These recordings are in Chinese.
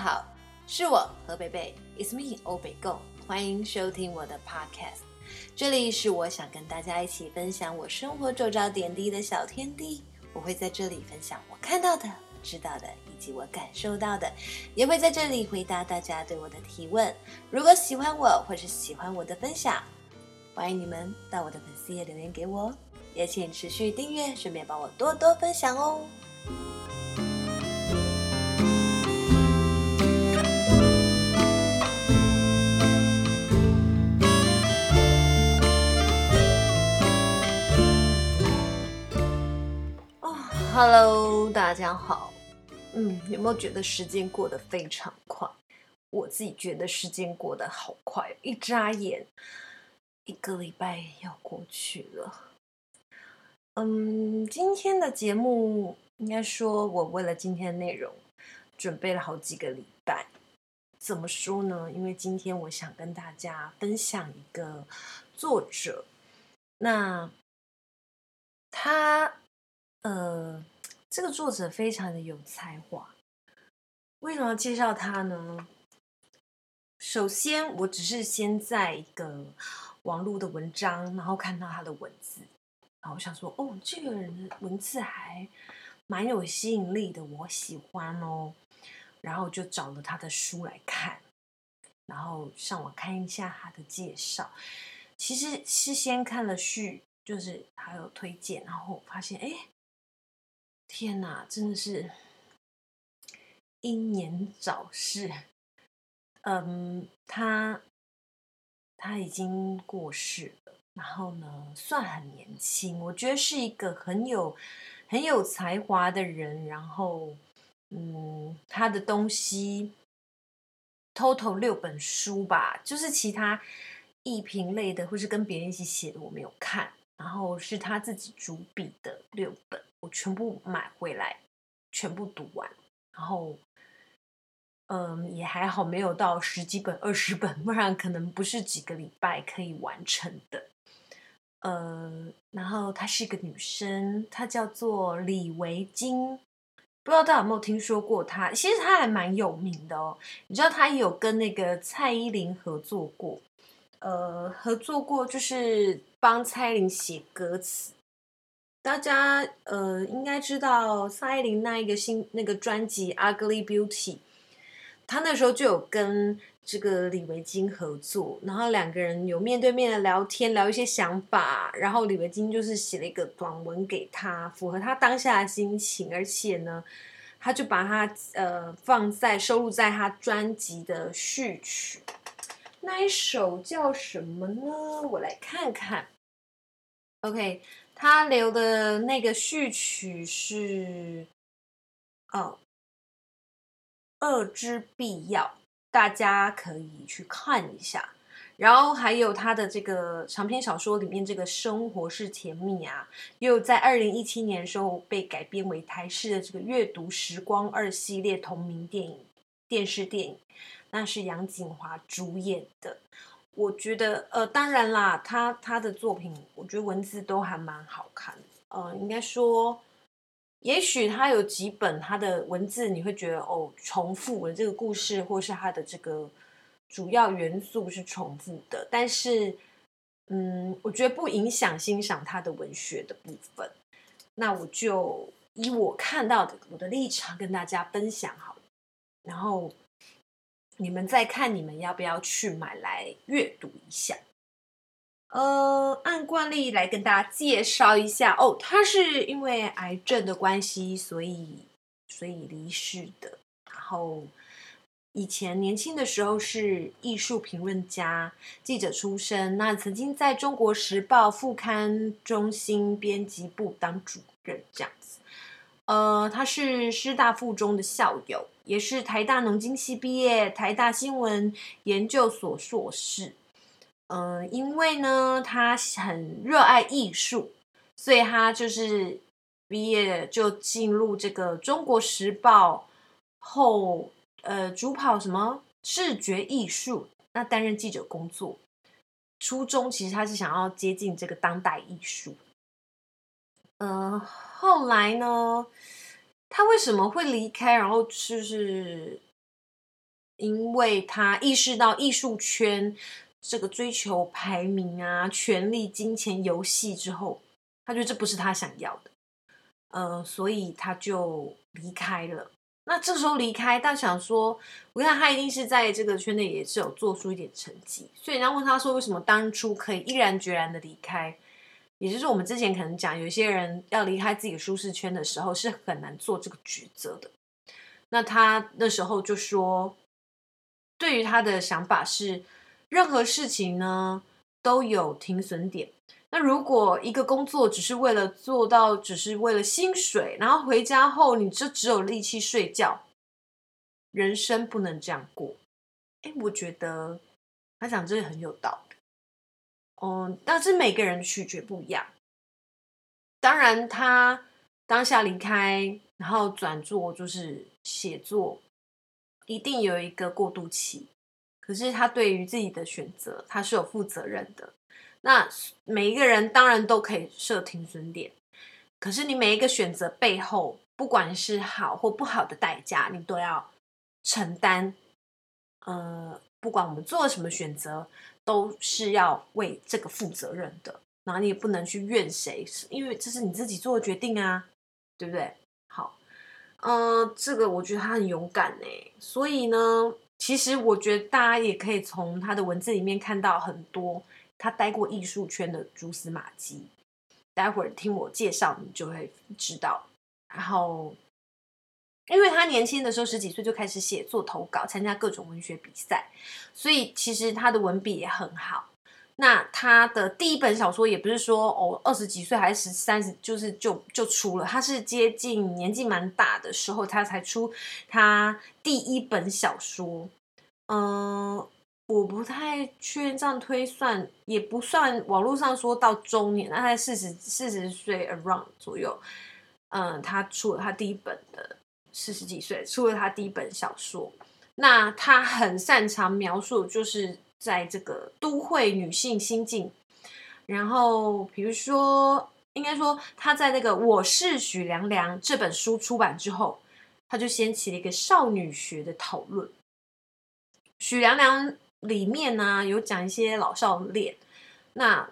好，是我何北北，It's me 欧北共，欢迎收听我的 Podcast。这里是我想跟大家一起分享我生活周遭点滴的小天地。我会在这里分享我看到的、知道的以及我感受到的，也会在这里回答大家对我的提问。如果喜欢我或是喜欢我的分享，欢迎你们到我的粉丝页留言给我，也请持续订阅，顺便帮我多多分享哦。Hello，大家好。嗯，有没有觉得时间过得非常快？我自己觉得时间过得好快，一眨眼，一个礼拜要过去了。嗯，今天的节目应该说，我为了今天的内容准备了好几个礼拜。怎么说呢？因为今天我想跟大家分享一个作者，那他。呃，这个作者非常的有才华。为什么要介绍他呢？首先，我只是先在一个网络的文章，然后看到他的文字，然后我想说，哦，这个人的文字还蛮有吸引力的，我喜欢哦。然后就找了他的书来看，然后上网看一下他的介绍。其实是先看了序，就是还有推荐，然后发现，哎。天哪，真的是英年早逝。嗯，他他已经过世了，然后呢，算很年轻。我觉得是一个很有很有才华的人。然后，嗯，他的东西，total 六本书吧，就是其他艺评类的，或是跟别人一起写的，我没有看。然后是他自己主笔的六本。我全部买回来，全部读完，然后，嗯，也还好，没有到十几本、二十本，不然可能不是几个礼拜可以完成的。呃，然后她是一个女生，她叫做李维京，不知道大家有没有听说过她？其实她还蛮有名的哦。你知道她有跟那个蔡依林合作过，呃，合作过就是帮蔡依林写歌词。大家呃应该知道蔡依林那一个新那个专辑《Ugly Beauty》，他那时候就有跟这个李维菁合作，然后两个人有面对面的聊天，聊一些想法，然后李维菁就是写了一个短文给他，符合他当下的心情，而且呢，他就把它呃放在收录在他专辑的序曲，那一首叫什么呢？我来看看，OK。他留的那个序曲是，哦，恶之必要，大家可以去看一下。然后还有他的这个长篇小说里面这个生活是甜蜜啊，又在二零一七年的时候被改编为台式的这个阅读时光二系列同名电影电视电影，那是杨谨华主演的。我觉得，呃，当然啦，他他的作品，我觉得文字都还蛮好看的。呃，应该说，也许他有几本他的文字，你会觉得哦，重复了这个故事，或是他的这个主要元素是重复的。但是，嗯，我觉得不影响欣赏他的文学的部分。那我就以我看到的我的立场跟大家分享好了，然后。你们再看，你们要不要去买来阅读一下？呃，按惯例来跟大家介绍一下哦，他是因为癌症的关系，所以所以离世的。然后以前年轻的时候是艺术评论家、记者出身，那曾经在中国时报副刊中心编辑部当主任，这样。呃，他是师大附中的校友，也是台大农经系毕业，台大新闻研究所硕士。嗯、呃，因为呢，他很热爱艺术，所以他就是毕业就进入这个中国时报后，呃，主跑什么视觉艺术，那担任记者工作。初衷其实他是想要接近这个当代艺术。呃，后来呢，他为什么会离开？然后就是因为他意识到艺术圈这个追求排名啊、权力、金钱游戏之后，他觉得这不是他想要的，呃，所以他就离开了。那这时候离开，但想说，我看他一定是在这个圈内也是有做出一点成绩，所以人家问他说，为什么当初可以毅然决然的离开？也就是我们之前可能讲，有些人要离开自己舒适圈的时候，是很难做这个抉择的。那他那时候就说，对于他的想法是，任何事情呢都有停损点。那如果一个工作只是为了做到，只是为了薪水，然后回家后你就只有力气睡觉，人生不能这样过。哎，我觉得他讲这个很有道理。嗯，但是每个人取决不一样。当然，他当下离开，然后转做就是写作，一定有一个过渡期。可是他对于自己的选择，他是有负责任的。那每一个人当然都可以设停损点，可是你每一个选择背后，不管是好或不好的代价，你都要承担。呃，不管我们做了什么选择，都是要为这个负责任的。然后你也不能去怨谁，因为这是你自己做的决定啊，对不对？好，呃，这个我觉得他很勇敢欸。所以呢，其实我觉得大家也可以从他的文字里面看到很多。他待过艺术圈的蛛丝马迹，待会儿听我介绍，你就会知道。然后，因为他年轻的时候十几岁就开始写作投稿，参加各种文学比赛，所以其实他的文笔也很好。那他的第一本小说也不是说哦二十几岁还是十三十，就是就就出了，他是接近年纪蛮大的时候，他才出他第一本小说，嗯。我不太确认，这样推算也不算。网络上说到中年，那他四十四十岁 around 左右，嗯，他出了他第一本的四十几岁出了他第一本小说。那他很擅长描述，就是在这个都会女性心境。然后比如说，应该说他在那个《我是许良良》这本书出版之后，他就掀起了一个少女学的讨论。许凉凉。里面呢、啊、有讲一些老少恋，那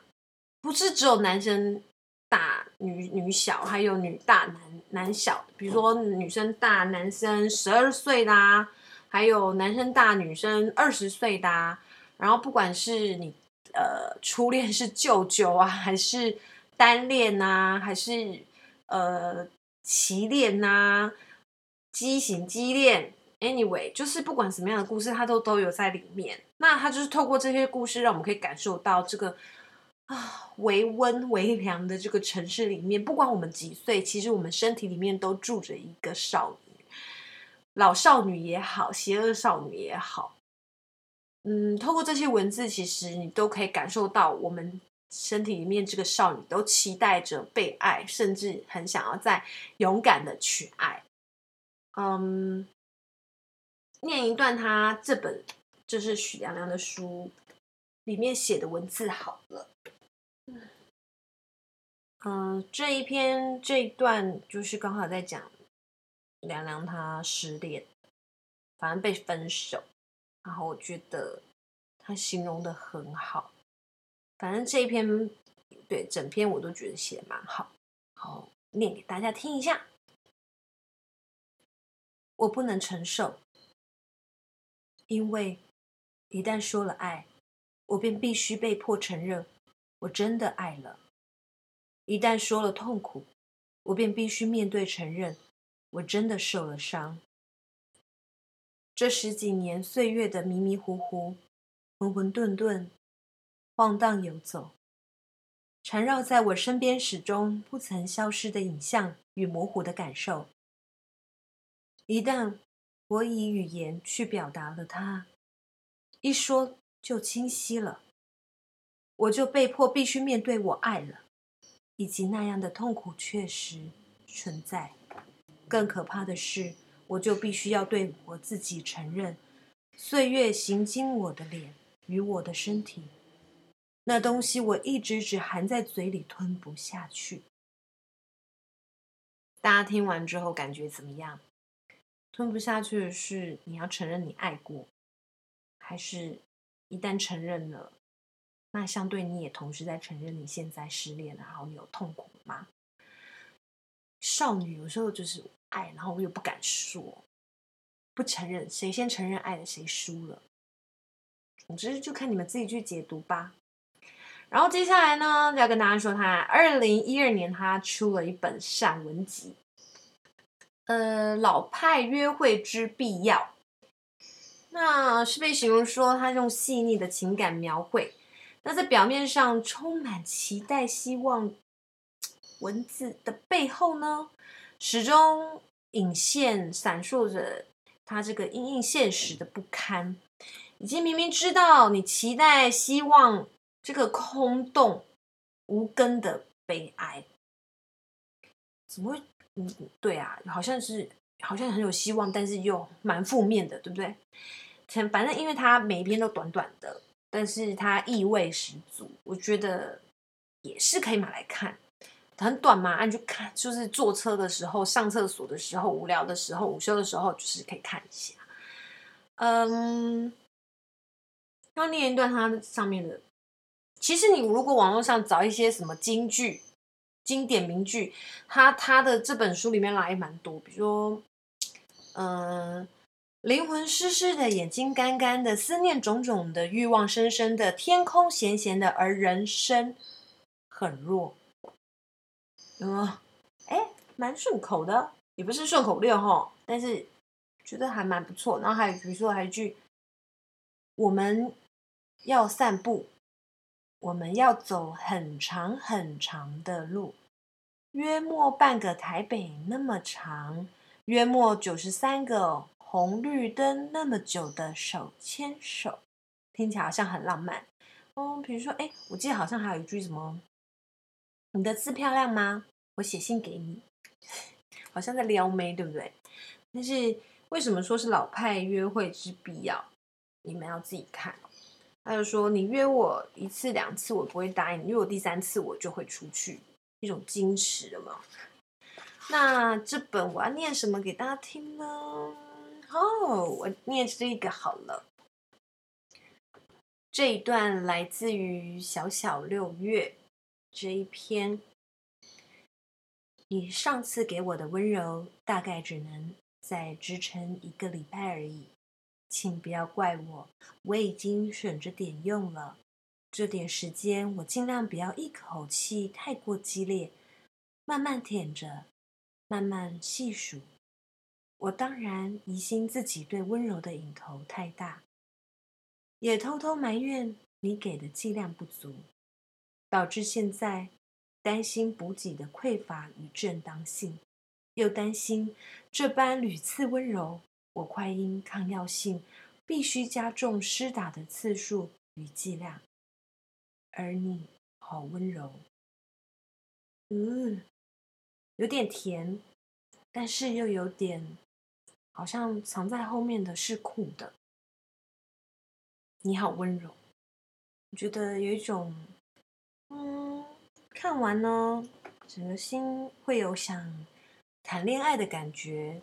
不是只有男生大女女小，还有女大男男小。比如说女生大男生十二岁啦，还有男生大女生二十岁的。然后不管是你呃初恋是舅舅啊，还是单恋啊，还是呃奇恋啊，畸形畸恋。Anyway，就是不管什么样的故事，它都都有在里面。那它就是透过这些故事，让我们可以感受到这个啊，微温微凉的这个城市里面，不管我们几岁，其实我们身体里面都住着一个少女，老少女也好，邪恶少女也好。嗯，透过这些文字，其实你都可以感受到我们身体里面这个少女都期待着被爱，甚至很想要再勇敢的去爱。嗯。念一段他这本就是许凉凉的书里面写的文字好了。嗯，这一篇这一段就是刚好在讲凉凉他失恋，反正被分手，然后我觉得他形容的很好。反正这一篇对整篇我都觉得写的蛮好，好念给大家听一下。我不能承受。因为一旦说了爱，我便必须被迫承认我真的爱了；一旦说了痛苦，我便必须面对承认我真的受了伤。这十几年岁月的迷迷糊糊、浑浑沌沌、晃荡游走，缠绕在我身边，始终不曾消失的影像与模糊的感受，一旦。我以语言去表达了它，一说就清晰了。我就被迫必须面对我爱了，以及那样的痛苦确实存在。更可怕的是，我就必须要对我自己承认，岁月行经我的脸与我的身体，那东西我一直只含在嘴里吞不下去。大家听完之后感觉怎么样？吞不下去的是，你要承认你爱过，还是一旦承认了，那相对你也同时在承认你现在失恋了，然后你有痛苦吗？少女有时候就是爱，然后我又不敢说，不承认，谁先承认爱了，谁输了。总之就看你们自己去解读吧。然后接下来呢，要跟大家说，他二零一二年他出了一本散文集，呃，老派约会之必要。那是被形容说他用细腻的情感描绘，那在表面上充满期待、希望，文字的背后呢，始终隐现、闪烁着他这个因应现实的不堪，以及明明知道你期待、希望。这个空洞、无根的悲哀，怎么会？嗯，对啊，好像是，好像很有希望，但是又蛮负面的，对不对？反正因为它每一篇都短短的，但是它意味十足，我觉得也是可以买来看。很短嘛，你就看，就是坐车的时候、上厕所的时候、无聊的时候、午休的时候，就是可以看一下。嗯，要念一段它上面的。其实你如果网络上找一些什么京剧、经典名句，它它的这本书里面来蛮多，比如说，嗯，灵魂湿湿的，眼睛干干的，思念种种的，欲望深深的，天空咸咸的，而人生很弱。嗯，哎，蛮顺口的，也不是顺口溜哈，但是觉得还蛮不错。然后还有比如说还有一句，我们要散步。我们要走很长很长的路，约莫半个台北那么长，约莫九十三个红绿灯那么久的手牵手，听起来好像很浪漫。哦，比如说，哎，我记得好像还有一句什么，你的字漂亮吗？我写信给你，好像在撩妹，对不对？但是为什么说是老派约会之必要？你们要自己看。他就说：“你约我一次两次，我不会答应；你约我第三次，我就会出去。一种矜持的嘛。那这本我要念什么给大家听呢？哦，我念这个好了。这一段来自于小小六月这一篇。你上次给我的温柔，大概只能再支撑一个礼拜而已。”请不要怪我，我已经省着点用了。这点时间，我尽量不要一口气太过激烈，慢慢舔着，慢慢细数。我当然疑心自己对温柔的瘾头太大，也偷偷埋怨你给的剂量不足，导致现在担心补给的匮乏与正当性，又担心这般屡次温柔。我快因抗药性，必须加重施打的次数与剂量，而你好温柔，嗯，有点甜，但是又有点，好像藏在后面的是苦的。你好温柔，我觉得有一种，嗯，看完呢，整个心会有想谈恋爱的感觉。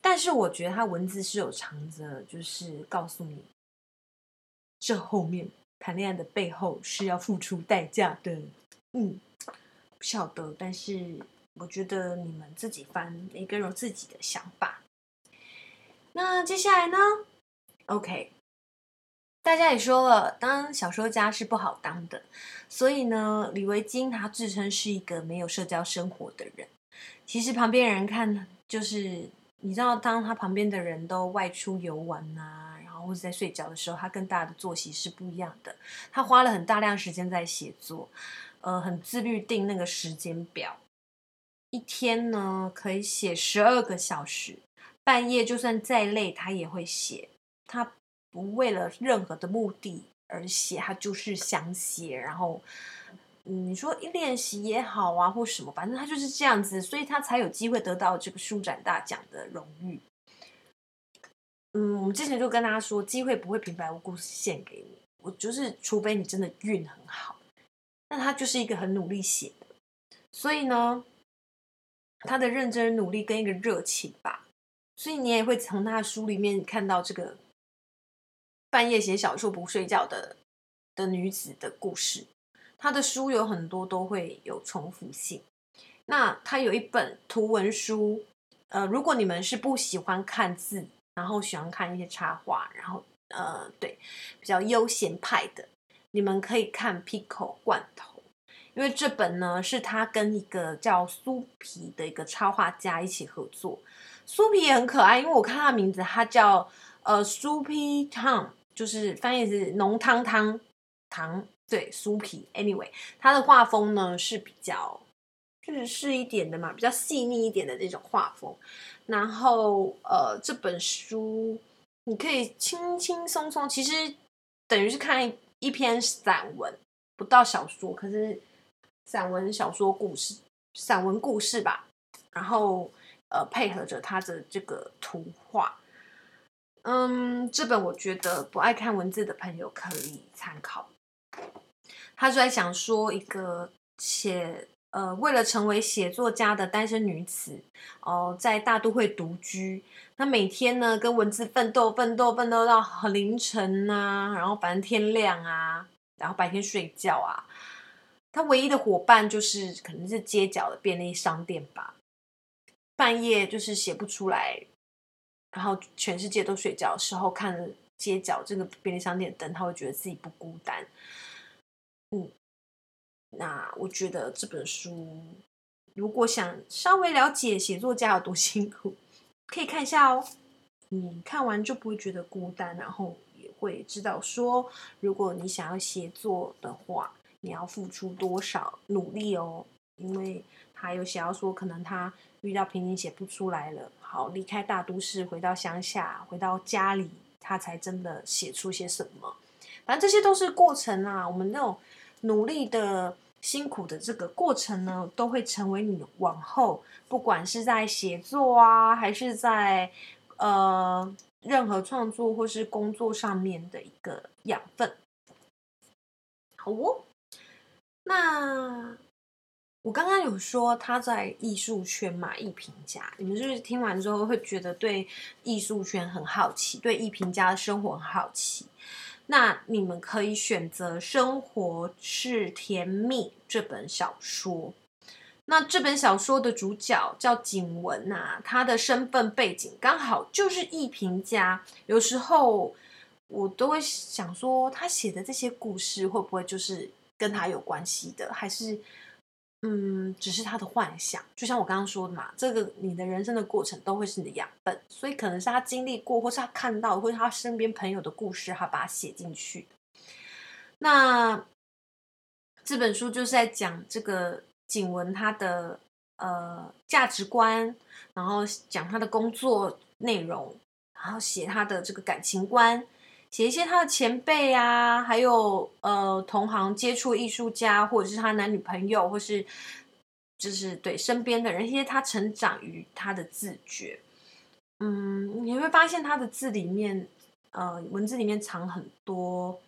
但是我觉得他文字是有藏着，就是告诉你，这后面谈恋爱的背后是要付出代价的。嗯，不晓得，但是我觉得你们自己翻，每个人有自己的想法。那接下来呢？OK，大家也说了，当小说家是不好当的，所以呢，李维京他自称是一个没有社交生活的人。其实旁边人看就是。你知道，当他旁边的人都外出游玩啊，然后或者在睡觉的时候，他跟大家的作息是不一样的。他花了很大量时间在写作，呃，很自律定那个时间表，一天呢可以写十二个小时，半夜就算再累，他也会写。他不为了任何的目的而写，他就是想写，然后。你说一练习也好啊，或什么，反正他就是这样子，所以他才有机会得到这个书展大奖的荣誉。嗯，我们之前就跟大家说，机会不会平白无故献给你，我就是除非你真的运很好。那他就是一个很努力写的，所以呢，他的认真努力跟一个热情吧，所以你也会从他的书里面看到这个半夜写小说不睡觉的的女子的故事。她的书有很多都会有重复性。那她有一本图文书，呃，如果你们是不喜欢看字，然后喜欢看一些插画，然后呃，对，比较悠闲派的，你们可以看 Pico 罐头，因为这本呢是他跟一个叫苏皮的一个插画家一起合作。苏皮也很可爱，因为我看他名字，他叫呃苏皮汤，就是翻译是浓汤汤汤，对，苏皮。Anyway，他的画风呢是比较日式一点的嘛，比较细腻一点的这种画风。然后呃，这本书你可以轻轻松松，其实等于是看一篇散文，不到小说，可是散文、小说、故事、散文故事吧。然后。呃，配合着他的这个图画，嗯，这本我觉得不爱看文字的朋友可以参考。他就在想说一个写呃，为了成为写作家的单身女子哦、在大都会独居，她每天呢跟文字奋斗，奋斗，奋斗到很凌晨啊，然后反正天亮啊，然后白天睡觉啊。他唯一的伙伴就是可能是街角的便利商店吧。半夜就是写不出来，然后全世界都睡觉的时候，看街角这个便利商店灯，他会觉得自己不孤单。嗯，那我觉得这本书，如果想稍微了解写作家有多 辛苦，可以看一下哦。你看完就不会觉得孤单，然后也会知道说，如果你想要写作的话，你要付出多少努力哦。因为他有写到说，可能他。遇到瓶颈写不出来了，好，离开大都市，回到乡下，回到家里，他才真的写出些什么。反正这些都是过程啊，我们那种努力的、辛苦的这个过程呢，都会成为你往后不管是在写作啊，还是在呃任何创作或是工作上面的一个养分。好哦，那。我刚刚有说他在艺术圈嘛，艺评家，你们是不是听完之后会觉得对艺术圈很好奇，对艺评家的生活很好奇？那你们可以选择《生活是甜蜜》这本小说。那这本小说的主角叫景文啊，他的身份背景刚好就是艺评家。有时候我都会想说，他写的这些故事会不会就是跟他有关系的，还是？嗯，只是他的幻想，就像我刚刚说的嘛，这个你的人生的过程都会是你的养分，所以可能是他经历过，或是他看到，或是他身边朋友的故事，他把它写进去。那这本书就是在讲这个景文他的呃价值观，然后讲他的工作内容，然后写他的这个感情观。写一些他的前辈啊，还有呃同行接触艺术家，或者是他男女朋友，或是就是对身边的人，一些他成长于他的自觉。嗯，你会发现他的字里面，呃，文字里面藏很多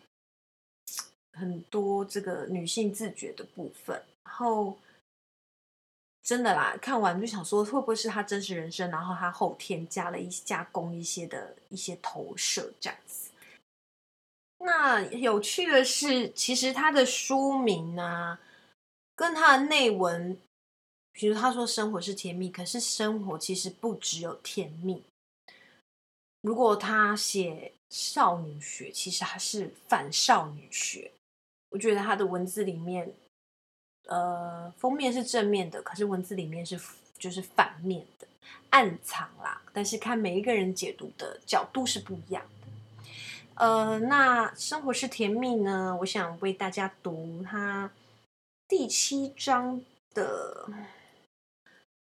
很多这个女性自觉的部分。然后真的啦，看完就想说，会不会是他真实人生，然后他后天加了一加工一些的一些投射这样子。那有趣的是，其实他的书名呢、啊，跟他的内文，比如他说生活是甜蜜，可是生活其实不只有甜蜜。如果他写少女学，其实还是反少女学。我觉得他的文字里面，呃，封面是正面的，可是文字里面是就是反面的，暗藏啦。但是看每一个人解读的角度是不一样。呃，那生活是甜蜜呢？我想为大家读他第七章的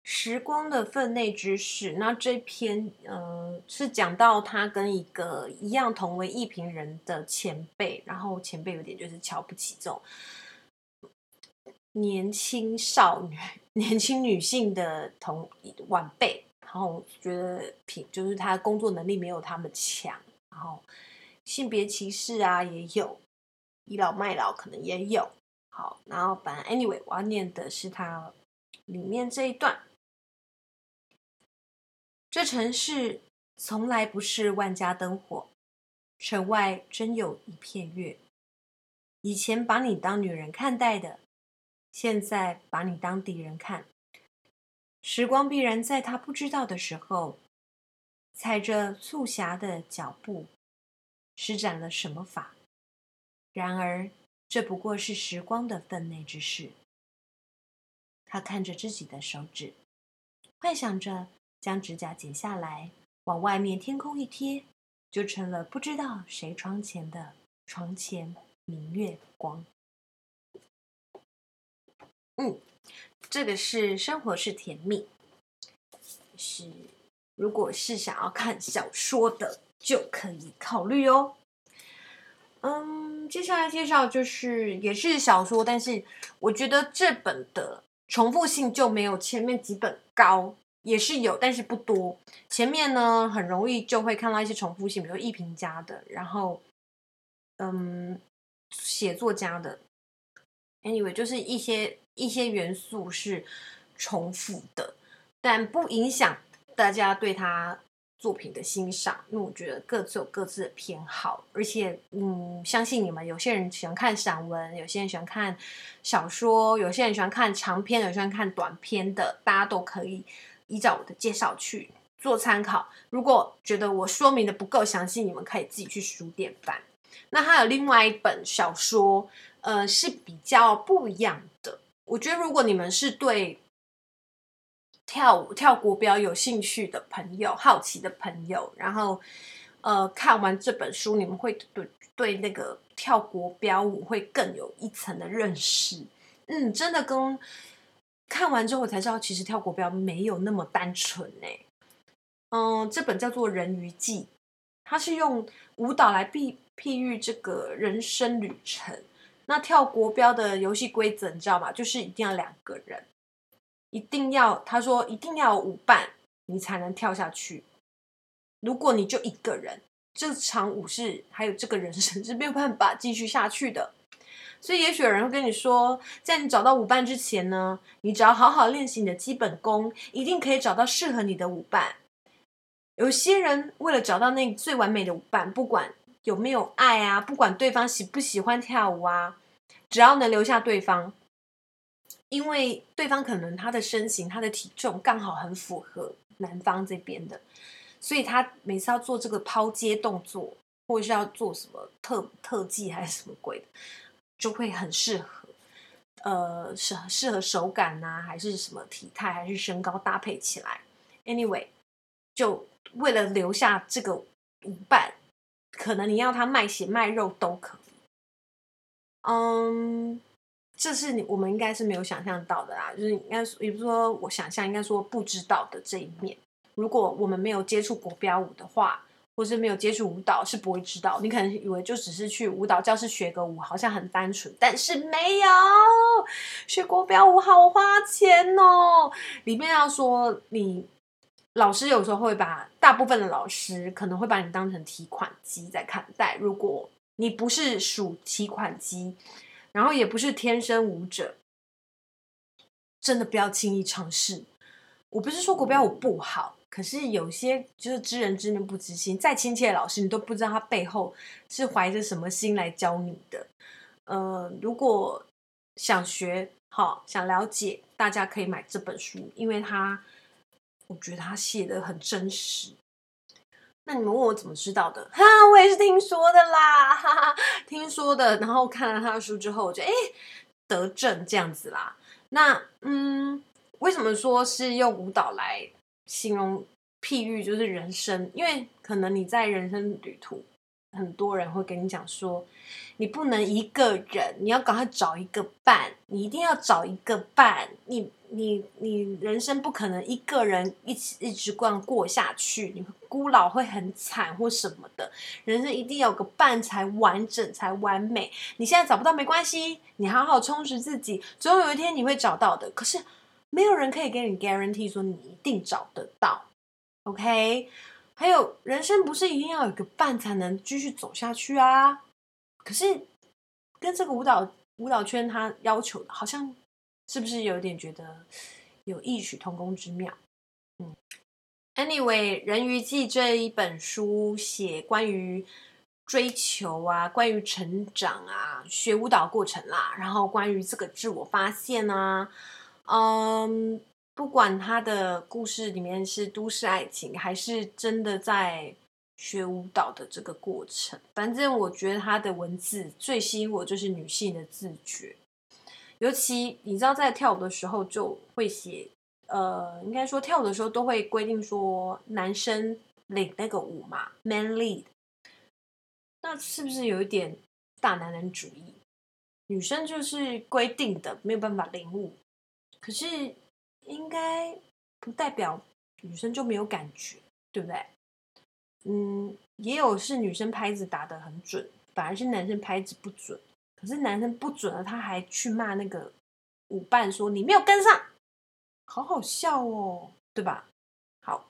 时光的分内之事。那这篇呃是讲到他跟一个一样同为艺评人的前辈，然后前辈有点就是瞧不起这种年轻少女、年轻女性的同晚辈，然后觉得评就是他工作能力没有他们强，然后。性别歧视啊，也有倚老卖老，可能也有。好，然后反正 anyway，我要念的是它里面这一段。这城市从来不是万家灯火，城外真有一片月。以前把你当女人看待的，现在把你当敌人看。时光必然在他不知道的时候，踩着促狭的脚步，施展了什么法？然而，这不过是时光的分内之事。他看着自己的手指，幻想着将指甲剪下来，往外面天空一贴，就成了不知道谁窗前的床前明月光。嗯，这个是生活是甜蜜，是如果是想要看小说的，就可以考虑哦。嗯，接下来介绍就是也是小说，但是我觉得这本的重复性就没有前面几本高，也是有，但是不多。前面呢很容易就会看到一些重复性，比如说艺评家的，然后嗯，写作家的，anyway 就是一些一些元素是重复的，但不影响大家对他。作品的欣赏，因为我觉得各自有各自的偏好，而且，嗯，相信你们有些人喜欢看散文，有些人喜欢看小说，有些人喜欢看长篇，有些人看短篇的，大家都可以依照我的介绍去做参考。如果觉得我说明的不够详细，你们可以自己去书店翻。那还有另外一本小说，呃，是比较不一样的。我觉得如果你们是对。跳舞跳国标有兴趣的朋友，好奇的朋友，然后呃看完这本书，你们会对对那个跳国标舞会更有一层的认识。嗯，真的跟看完之后才知道，其实跳国标没有那么单纯呢。嗯，这本叫做《人鱼记》，它是用舞蹈来比譬喻这个人生旅程。那跳国标的游戏规则你知道吗？就是一定要两个人。一定要，他说一定要有舞伴，你才能跳下去。如果你就一个人，这场舞是还有这个人生是没有办法继续下去的。所以，也许有人会跟你说，在你找到舞伴之前呢，你只要好好练习你的基本功，一定可以找到适合你的舞伴。有些人为了找到那最完美的舞伴，不管有没有爱啊，不管对方喜不喜欢跳舞啊，只要能留下对方。因为对方可能他的身形、他的体重刚好很符合男方这边的，所以他每次要做这个抛接动作，或是要做什么特特技还是什么鬼的，就会很适合。呃，适适合手感呐、啊，还是什么体态，还是身高搭配起来。Anyway，就为了留下这个舞伴，可能你要他卖血卖肉都可以。嗯。这是你我们应该是没有想象到的啦，就是应该也不是说我想象，应该说不知道的这一面。如果我们没有接触国标舞的话，或是没有接触舞蹈，是不会知道。你可能以为就只是去舞蹈教室学个舞，好像很单纯，但是没有。学国标舞好花钱哦。里面要说你老师有时候会把大部分的老师可能会把你当成提款机在看待。如果你不是属提款机。然后也不是天生舞者，真的不要轻易尝试。我不是说国标舞不好，可是有些就是知人知面不知心，再亲切的老师，你都不知道他背后是怀着什么心来教你的。呃，如果想学好，想了解，大家可以买这本书，因为他我觉得他写的很真实。那你们问我怎么知道的？哈，我也是听说的啦，哈哈，听说的。然后看了他的书之后，我觉得哎，得证这样子啦。那嗯，为什么说是用舞蹈来形容譬喻，就是人生？因为可能你在人生旅途，很多人会跟你讲说，你不能一个人，你要赶快找一个伴，你一定要找一个伴，你。你你人生不可能一个人一起一直这样过下去，你孤老会很惨或什么的。人生一定要有个伴才完整才完美。你现在找不到没关系，你好好充实自己，总有一天你会找到的。可是没有人可以给你 guarantee 说你一定找得到。OK？还有人生不是一定要有个伴才能继续走下去啊？可是跟这个舞蹈舞蹈圈他要求的好像。是不是有点觉得有异曲同工之妙？嗯，Anyway，《人鱼记》这一本书写关于追求啊，关于成长啊，学舞蹈过程啦，然后关于这个自我发现啊，嗯，不管他的故事里面是都市爱情，还是真的在学舞蹈的这个过程，反正我觉得他的文字最吸引我就是女性的自觉，尤其你知道在跳舞的时候就会写，呃，应该说跳舞的时候都会规定说男生领那个舞嘛，man lead。那是不是有一点大男人主义？女生就是规定的，没有办法领悟。可是应该不代表女生就没有感觉，对不对？嗯，也有是女生拍子打得很准，反而是男生拍子不准。可是男生不准了，他还去骂那个舞伴说你没有跟上，好好笑哦，对吧？好，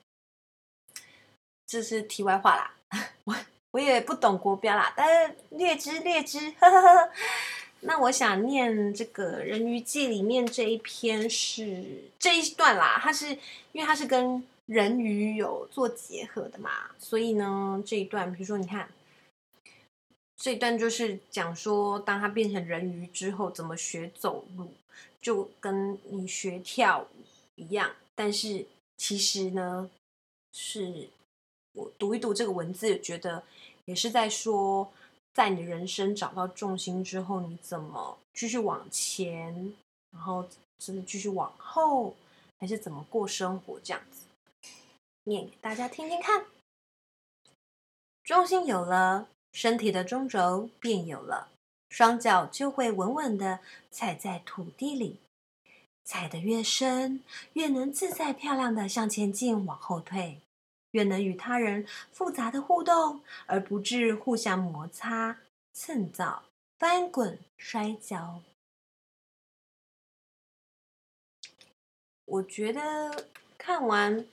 这是题外话啦。我。我也不懂国标啦，但是略知略知，呵呵呵。那我想念这个《人鱼记》里面这一篇是这一段啦，它是因为它是跟人鱼有做结合的嘛，所以呢这一段，比如说你看这一段就是讲说，当他变成人鱼之后怎么学走路，就跟你学跳舞一样，但是其实呢是。我读一读这个文字，觉得也是在说，在你的人生找到重心之后，你怎么继续往前，然后真的继续往后，还是怎么过生活这样子？念给大家听听看。重心有了，身体的中轴便有了，双脚就会稳稳的踩在土地里，踩得越深，越能自在漂亮的向前进，往后退。越能与他人复杂的互动，而不致互相摩擦、蹭躁、翻滚、摔跤。我觉得看完，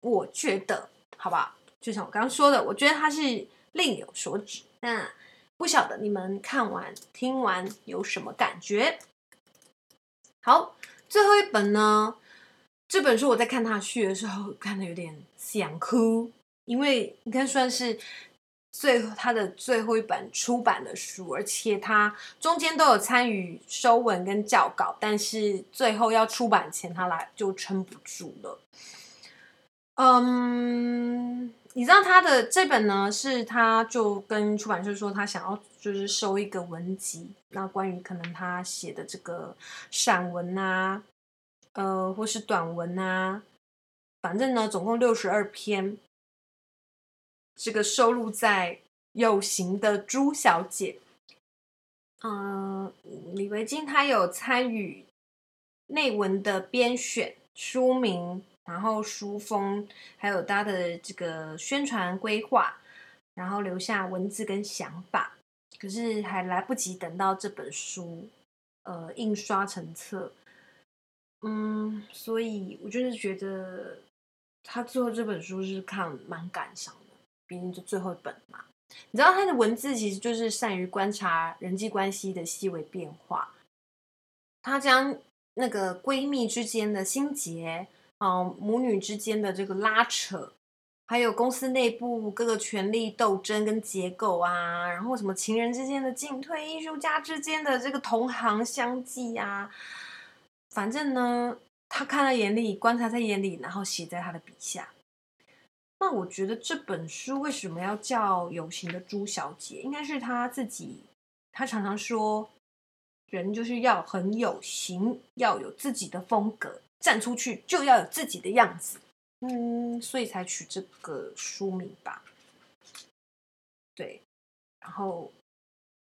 我觉得好不好？就像我刚刚说的，我觉得他是另有所指。那不晓得你们看完、听完有什么感觉？好，最后一本呢？这本书我在看下去的时候，看得有点想哭，因为你看算是最后他的最后一本出版的书，而且他中间都有参与收文跟校稿，但是最后要出版前他来就撑不住了。嗯，你知道他的这本呢，是他就跟出版社说他想要就是收一个文集，那关于可能他写的这个散文啊。呃，或是短文啊，反正呢，总共六十二篇。这个收录在《有形的朱小姐》。嗯，李维京他有参与内文的编选、书名，然后书封，还有他的这个宣传规划，然后留下文字跟想法。可是还来不及等到这本书，呃，印刷成册。嗯，所以我就是觉得他最后这本书是看蛮感伤的，毕竟就最后一本嘛。你知道他的文字其实就是善于观察人际关系的细微变化，他将那个闺蜜之间的心结，嗯，母女之间的这个拉扯，还有公司内部各个权力斗争跟结构啊，然后什么情人之间的进退，艺术家之间的这个同行相忌啊。反正呢，他看在眼里，观察在眼里，然后写在他的笔下。那我觉得这本书为什么要叫有型的朱小姐？应该是他自己，他常常说，人就是要很有型，要有自己的风格，站出去就要有自己的样子。嗯，所以才取这个书名吧。对，然后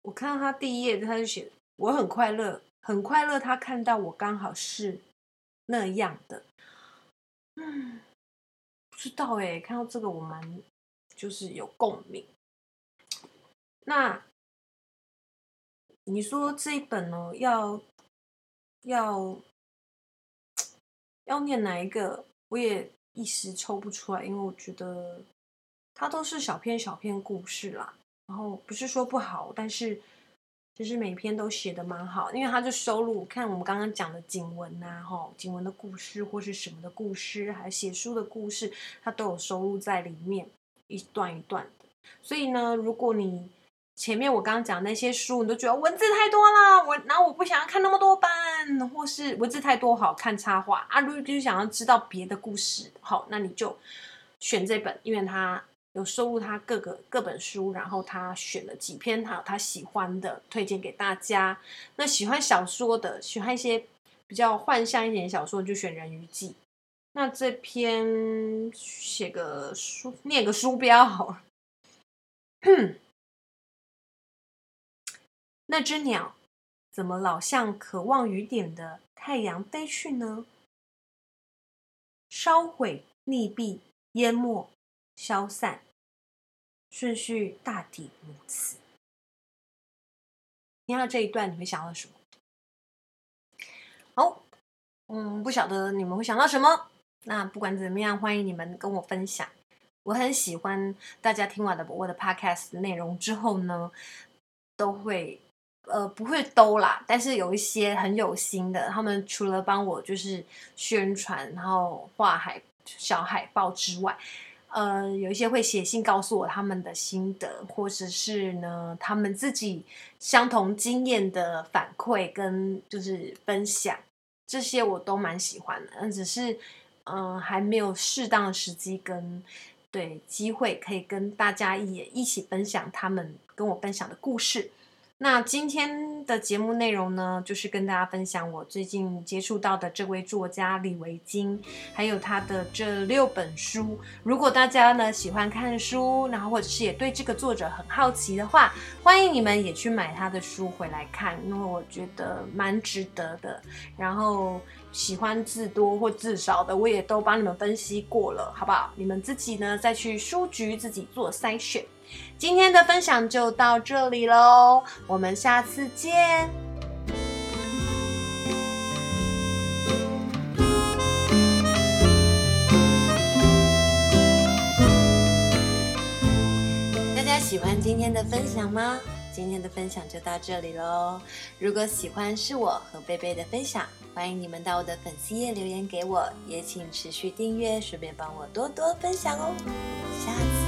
我看到他第一页，他就写我很快乐。很快乐，他看到我刚好是那样的，嗯，不知道哎，看到这个我蛮就是有共鸣。那你说这一本呢，要要要念哪一个？我也一时抽不出来，因为我觉得它都是小篇小篇故事啦。然后不是说不好，但是。其实每篇都写的蛮好，因为它就收录，看我们刚刚讲的景文呐，哈，景文的故事或是什么的故事，还有写书的故事，它都有收录在里面，一段一段的。所以呢，如果你前面我刚刚讲那些书，你都觉得文字太多了，我然后我不想要看那么多版，或是文字太多好看插画啊，如果就想要知道别的故事，好，那你就选这本，因为它。有收录他各个各本书，然后他选了几篇他他喜欢的推荐给大家。那喜欢小说的，喜欢一些比较幻象一点的小说，就选《人鱼记》。那这篇写个书，念个书标好了。那只鸟怎么老向渴望雨点的太阳飞去呢？烧毁、溺毙、淹没、消散。顺序大抵如此。听到这一段，你会想到什么？好，嗯，不晓得你们会想到什么。那不管怎么样，欢迎你们跟我分享。我很喜欢大家听完了我的 podcast 内容之后呢，都会呃不会都啦，但是有一些很有心的，他们除了帮我就是宣传，然后画海小海报之外。呃，有一些会写信告诉我他们的心得，或者是呢，他们自己相同经验的反馈跟就是分享，这些我都蛮喜欢的。嗯，只是嗯、还没有适当的时机跟对机会可以跟大家也一起分享他们跟我分享的故事。那今天的节目内容呢，就是跟大家分享我最近接触到的这位作家李维京，还有他的这六本书。如果大家呢喜欢看书，然后或者是也对这个作者很好奇的话，欢迎你们也去买他的书回来看，因为我觉得蛮值得的。然后喜欢字多或字少的，我也都帮你们分析过了，好不好？你们自己呢再去书局自己做筛选。今天的分享就到这里喽，我们下次见。大家喜欢今天的分享吗？今天的分享就到这里喽。如果喜欢是我和贝贝的分享，欢迎你们到我的粉丝页留言给我，也请持续订阅，顺便帮我多多分享哦。下次。